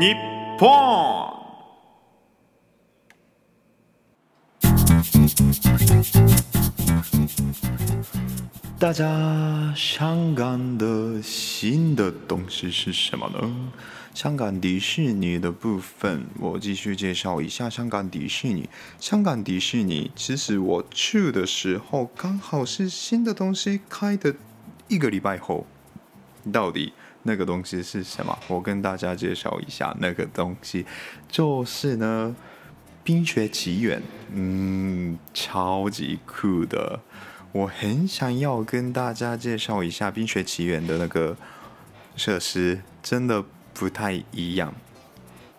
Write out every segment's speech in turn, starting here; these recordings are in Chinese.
日本。大家，香港的新的东西是什么呢？香港迪士尼的部分，我继续介绍一下香港迪士尼。香港迪士尼，其实我去的时候刚好是新的东西开的一个礼拜后。到底那个东西是什么？我跟大家介绍一下，那个东西就是呢，《冰雪奇缘》。嗯，超级酷的。我很想要跟大家介绍一下《冰雪奇缘》的那个设施，真的不太一样。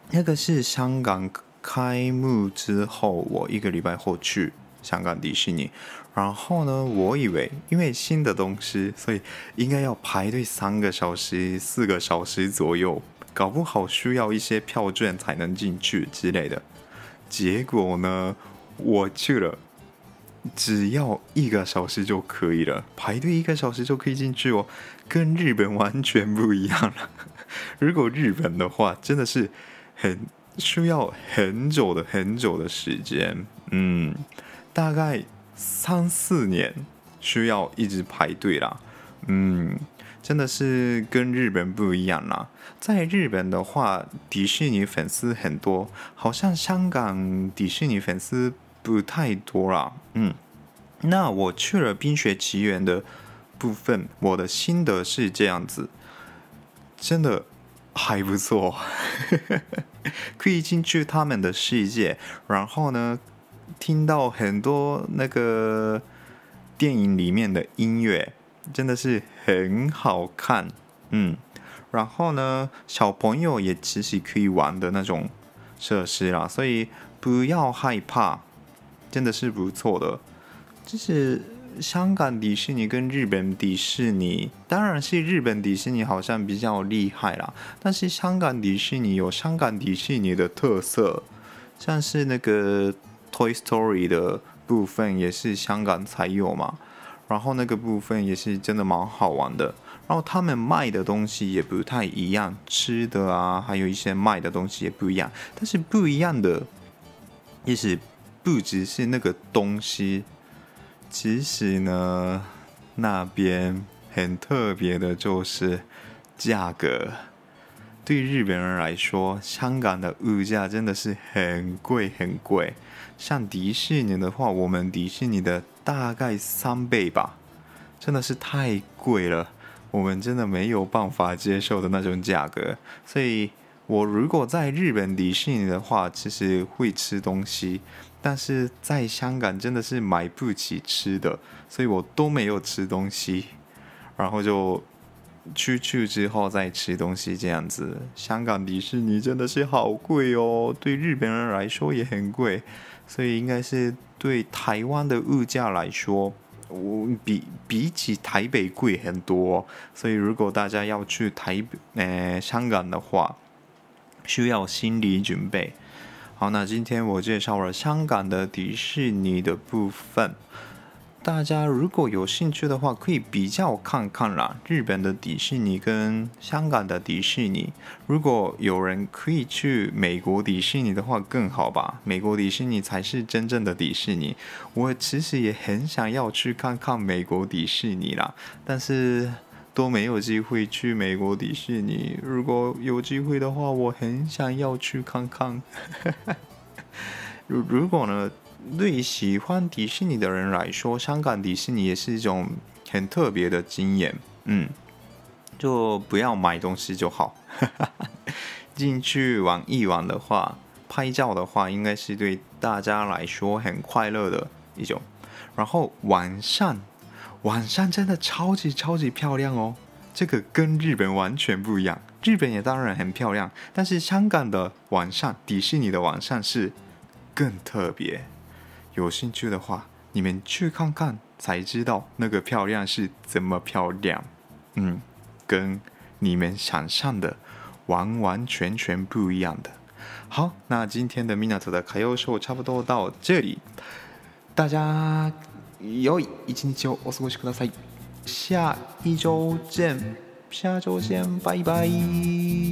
那个是香港开幕之后，我一个礼拜后去香港迪士尼。然后呢，我以为因为新的东西，所以应该要排队三个小时、四个小时左右，搞不好需要一些票券才能进去之类的。结果呢，我去了。只要一个小时就可以了，排队一个小时就可以进去哦，跟日本完全不一样了。如果日本的话，真的是很需要很久的很久的时间，嗯，大概三四年需要一直排队啦，嗯，真的是跟日本不一样啦。在日本的话，迪士尼粉丝很多，好像香港迪士尼粉丝。不太多啦，嗯，那我去了《冰雪奇缘》的部分，我的心得是这样子，真的还不错，可以进去他们的世界，然后呢，听到很多那个电影里面的音乐，真的是很好看，嗯，然后呢，小朋友也其实可以玩的那种设施啦，所以不要害怕。真的是不错的，就是香港迪士尼跟日本迪士尼，当然是日本迪士尼好像比较厉害啦。但是香港迪士尼有香港迪士尼的特色，像是那个 Toy Story 的部分也是香港才有嘛。然后那个部分也是真的蛮好玩的。然后他们卖的东西也不太一样，吃的啊，还有一些卖的东西也不一样。但是不一样的，也是。不只是那个东西，其实呢，那边很特别的就是价格。对日本人来说，香港的物价真的是很贵很贵。像迪士尼的话，我们迪士尼的大概三倍吧，真的是太贵了，我们真的没有办法接受的那种价格。所以我如果在日本迪士尼的话，其实会吃东西。但是在香港真的是买不起吃的，所以我都没有吃东西，然后就出去之后再吃东西这样子。香港迪士尼真的是好贵哦，对日本人来说也很贵，所以应该是对台湾的物价来说，我比比起台北贵很多。所以如果大家要去台北，呃，香港的话，需要心理准备。好，那今天我介绍了香港的迪士尼的部分，大家如果有兴趣的话，可以比较看看啦。日本的迪士尼跟香港的迪士尼，如果有人可以去美国迪士尼的话，更好吧？美国迪士尼才是真正的迪士尼。我其实也很想要去看看美国迪士尼啦，但是。都没有机会去美国迪士尼。如果有机会的话，我很想要去看看。如 如果呢，对于喜欢迪士尼的人来说，香港迪士尼也是一种很特别的经验。嗯，就不要买东西就好。进去玩一玩的话，拍照的话，应该是对大家来说很快乐的一种。然后晚上。晚上真的超级超级漂亮哦！这个跟日本完全不一样。日本也当然很漂亮，但是香港的晚上，迪士尼的晚上是更特别。有兴趣的话，你们去看看才知道那个漂亮是怎么漂亮。嗯，跟你们想象的完完全全不一样的。好，那今天的 Minato 的歌谣秀差不多到这里，大家良い一日をお过ごしください。下一周见。下周见，拜拜。